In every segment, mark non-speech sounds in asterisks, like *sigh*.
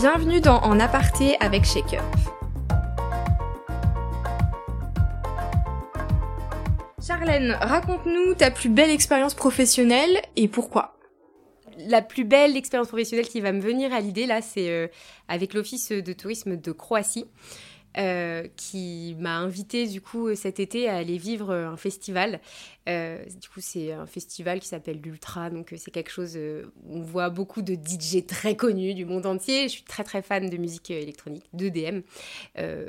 Bienvenue dans En aparté avec Shaker. Charlène, raconte-nous ta plus belle expérience professionnelle et pourquoi? La plus belle expérience professionnelle qui va me venir à l'idée, là, c'est euh, avec l'Office de tourisme de Croatie. Euh, qui m'a invité du coup cet été à aller vivre un festival. Euh, du coup, c'est un festival qui s'appelle l'Ultra, donc c'est quelque chose où on voit beaucoup de DJ très connus du monde entier. Je suis très très fan de musique électronique, d'EDM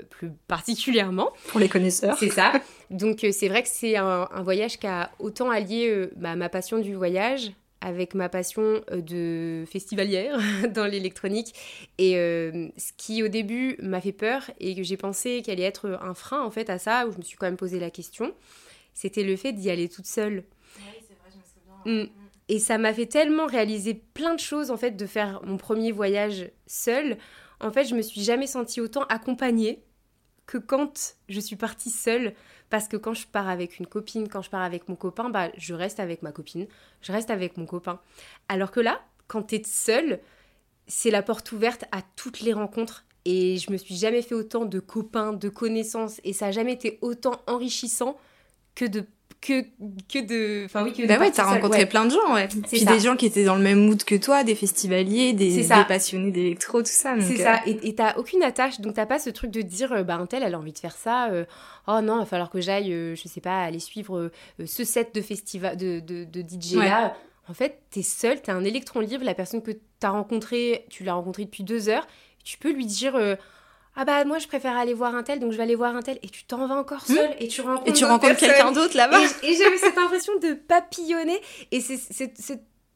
plus particulièrement. Pour les connaisseurs. C'est ça. *laughs* Donc c'est vrai que c'est un, voyage qui a autant allié bah, ma passion du voyage avec ma passion euh, de festivalière *laughs* dans l'électronique. Et euh, ce qui au début m'a fait peur et que j'ai pensé qu'elle allait être un frein en fait à ça, où je me suis quand même posé la question, c'était le fait d'y aller toute seule. Oui, c'est vrai, je me souviens. Mm. Et ça m'a fait tellement réaliser plein de choses en fait de faire mon premier voyage seule. En fait, je me suis jamais sentie autant accompagnée que quand je suis partie seule parce que quand je pars avec une copine, quand je pars avec mon copain, bah, je reste avec ma copine, je reste avec mon copain. Alors que là, quand tu es seule, c'est la porte ouverte à toutes les rencontres. Et je me suis jamais fait autant de copains, de connaissances, et ça n'a jamais été autant enrichissant que de que, que de. Enfin, oui, que Bah ouais, t'as rencontré plein de gens, ouais. Puis des gens qui étaient dans le même mood que toi, des festivaliers, des, des passionnés d'électro, tout ça. C'est ça. Euh, et t'as aucune attache, donc t'as pas ce truc de dire, euh, bah, un tel, elle a envie de faire ça. Euh, oh non, il va falloir que j'aille, je sais pas, aller suivre ce set de festival, de, de, de DJ là. En fait, t'es seul, t'es un électron libre. La personne que t'as rencontrée, tu l'as rencontrée depuis deux heures. Tu peux lui dire ah bah moi je préfère aller voir un tel donc je vais aller voir un tel et tu t'en vas encore hmm. seul et tu rencontres et tu rencontres quelqu'un d'autre là-bas et, j'avais cette impression de papillonner et c'est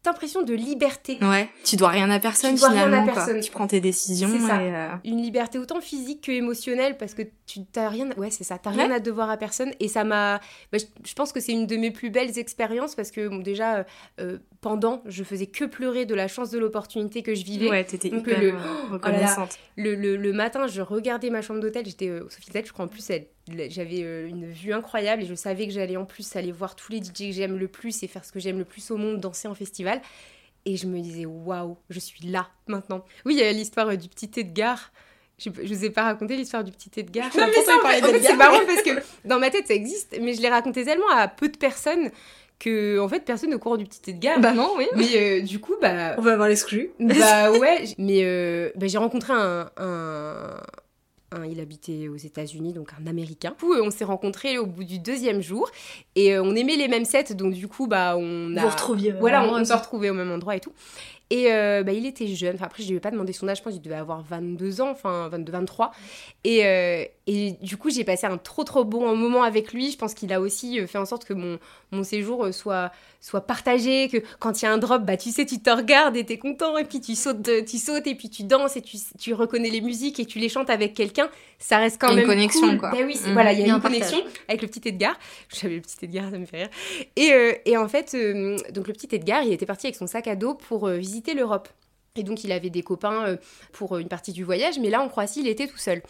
impression de liberté. Ouais, tu dois rien à personne tu dois finalement. Rien à personne. Tu prends tes décisions. C'est ça. Euh, Une liberté autant physique que émotionnelle parce que tu t'as rien. Ouais, c'est ça. T'as rien à devoir à personne et ça m'a. Bah, je, pense que c'est une de mes plus belles expériences parce que bon, déjà euh, euh, pendant, je faisais que pleurer de la chance de l'opportunité que je vivais. Ouais, t'étais hyper le, reconnaissante. le, le, le, matin, je regardais ma chambre d'hôtel. J'étais au Sofitel, je crois en plus j'avais euh, une vue incroyable et je savais que j'allais en plus aller voir tous les DJ que j'aime le plus et faire ce que j'aime le plus au monde, danser en festival. Et je me disais, waouh, je suis là maintenant. Oui, il y a l'histoire euh, du petit Edgar. Je, je vous ai pas raconté l'histoire du petit Edgar. Non, mais ça, en fait, c'est marrant parce que *laughs* dans ma tête, ça existe, mais je l'ai raconté tellement à peu de personnes que en fait personne ne court du petit Edgar. Bah non, oui. Mais euh, du coup, bah. On va avoir l'exclu. Bah *laughs* ouais, mais bah, j'ai rencontré un, il habitait aux États-Unis, donc un Américain. Du coup, on s'est rencontrés au bout du deuxième jour et euh, on aimait les mêmes sets, donc du coup, bah, on a. Vous retrouviez. Voilà, on, on s'est retrouvés au même endroit et tout. Et euh, bah, il était jeune. Enfin, après, je ne lui ai pas demandé son âge. Je pense qu'il devait avoir 22 ans, enfin 22, 23. Et, euh, et du coup, j'ai passé un trop, trop bon moment avec lui. Je pense qu'il a aussi fait en sorte que mon, mon séjour soit, soit partagé. Que quand il y a un drop, bah, tu sais, tu te regardes et tu es content. Et puis tu sautes, tu sautes et puis tu danses et tu, tu reconnais les musiques et tu les chantes avec quelqu'un. Ça reste quand même. une connexion, quoi. Bah oui, mmh. voilà, il y a, une connexion avec le petit Edgar. *laughs* J'avais le petit Edgar, ça me fait rire. Et, euh, et en fait, donc le petit Edgar, il était parti avec son sac à dos pour visiter l'Europe. Et donc il avait des copains euh, pour une partie du voyage, mais là en Croatie il était tout seul.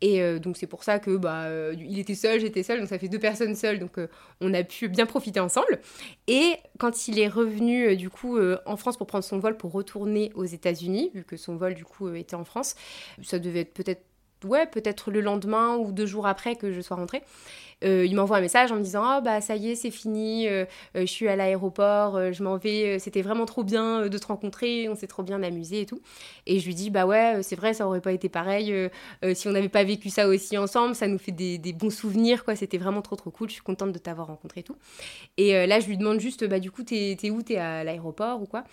Et euh, donc c'est pour ça que bah euh, il était seul, j'étais seule, donc ça fait deux personnes seules, donc on a pu bien profiter ensemble. Et quand il est revenu du coup en France pour prendre son vol pour retourner aux États-Unis, vu que son vol du coup était en France, ça devait être peut-être ouais peut-être le lendemain ou deux jours après que je sois rentrée. Euh, il m'envoie un message en me disant Ah, bah ça y est, c'est fini, euh, euh, je suis à l'aéroport, je m'en vais, c'était vraiment trop bien de te rencontrer, on s'est trop bien amusé et tout. Et je lui dis Bah ouais, c'est vrai, ça aurait pas été pareil si on n'avait pas vécu ça aussi ensemble, ça nous fait des, bons souvenirs, quoi, c'était vraiment trop trop cool, je suis contente de t'avoir rencontré et tout. Et là, je lui demande juste Bah du coup, t'es où? T'es à l'aéroport ou quoi?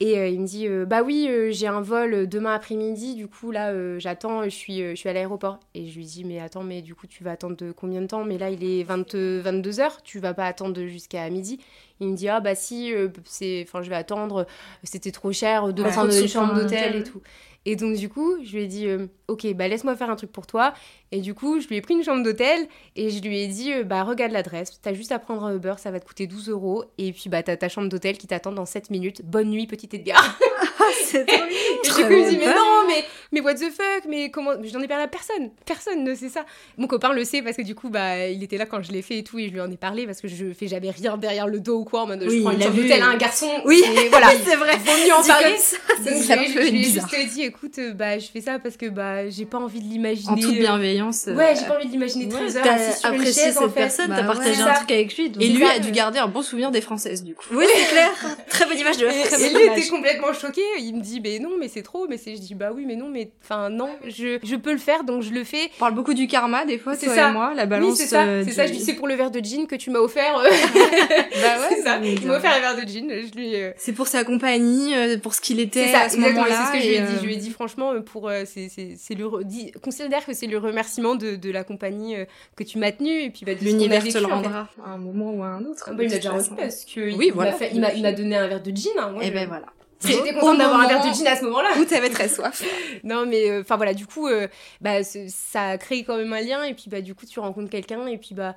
Et il me dit Bah oui, j'ai un vol demain après-midi, du coup là, j'attends, je suis, je suis à l'aéroport. Et je lui dis Mais attends, mais du coup, tu vas attendre combien de temps? Mais là, il est 20, 22 heures, tu vas pas attendre jusqu'à midi. Il me dit, ah bah si, euh, c'est, enfin, je vais attendre, c'était trop cher de prendre une chambre d'hôtel et tout. Et donc, du coup, je lui ai dit, euh, ok, bah laisse-moi faire un truc pour toi. Et du coup, je lui ai pris une chambre d'hôtel et je lui ai dit, euh, bah regarde l'adresse, t'as juste à prendre un Uber, ça va te coûter 12 euros. Et puis, bah t'as ta chambre d'hôtel qui t'attend dans 7 minutes. Bonne nuit, petit Edgar. *laughs* c'est trop Et du coup, me dit, mais non, mais, mais what the fuck, mais comment. Je n'en ai parlé à personne. Personne ne sait ça. Mon copain le sait parce que du coup, bah il était là quand je l'ai fait et tout. Et je lui en ai parlé parce que je fais jamais rien derrière le dos ou quoi. En mode, je prends une chambre d'hôtel à un garçon. Oui, voilà, *laughs* c'est vrai. Vaut mieux en parler. Donc, je lui ai juste dit, écoute, euh, bah, je fais ça parce que bah, j'ai pas envie de l'imaginer. En toute bienveillance. Ouais, j'ai pas envie de l'imaginer 13 heures assis sur une chaise, cette en fait. personne, t'as bah partagé un truc avec lui. et lui a dû garder un bon souvenir des françaises, du coup. Oui, c'est clair. *laughs* très bonne image de et, bonne image. il était complètement choqué. Il me dit, mais non, mais c'est trop. Mais c'est, je dis, bah oui, mais non, mais enfin, non, je, je peux le faire, donc je le fais. On parle beaucoup du karma, des fois, c'est ça. moi, la balance. c'est ça. c'est ça, je dis, c'est pour le verre de gin que tu m'as offert. *laughs* bah ouais, c'est ça. Il m'a offert un verre de gin. Je lui. C'est pour sa compagnie, pour ce qu'il était à ce moment-là. C'est ce que je lui ai dit. Je lui ai dit, franchement, pour, c'est le, considère que c'est le remerciement de, de la compagnie que tu m'as tenu et puis bah, l'univers te le rendra à un moment ou à un autre. Ah bah, il m'a déjà rendu parce que oui, il voilà, m'a donné un verre de gin. Hein, moi, et eh ben voilà. J'étais contente d'avoir un verre de gin à ce moment-là. Où t'avais très soif. *laughs* non, mais enfin voilà, du coup, euh, bah, ça a créé quand même un lien et puis bah du coup tu rencontres quelqu'un et puis bah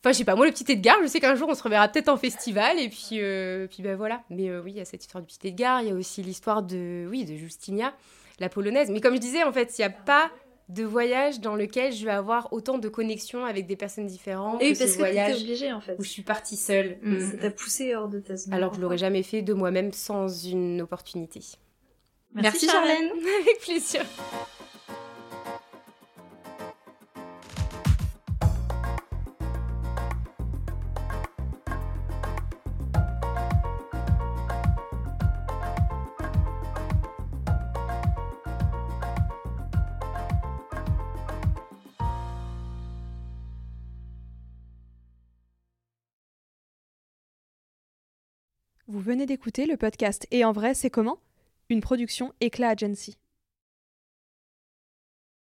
Enfin, je sais pas, moi, le petit Edgar, je sais qu'un jour, on se reverra peut-être en festival, et puis, euh, puis ben voilà. Mais euh, oui, il y a cette histoire du petit Edgar, il y a aussi l'histoire de, oui, de Justinia, la polonaise. Mais comme je disais, en fait, il n'y a pas de voyage dans lequel je vais avoir autant de connexions avec des personnes différentes. Et parce que voyage obligée en fait. Où je suis partie seule. Mm. Ça t'a poussé hors de ta zone. Alors que je l'aurais jamais fait de moi-même sans une opportunité. Merci, Merci Charlène. *laughs* avec plaisir. Vous venez d'écouter le podcast Et en vrai, c'est comment? Une production Éclat Agency.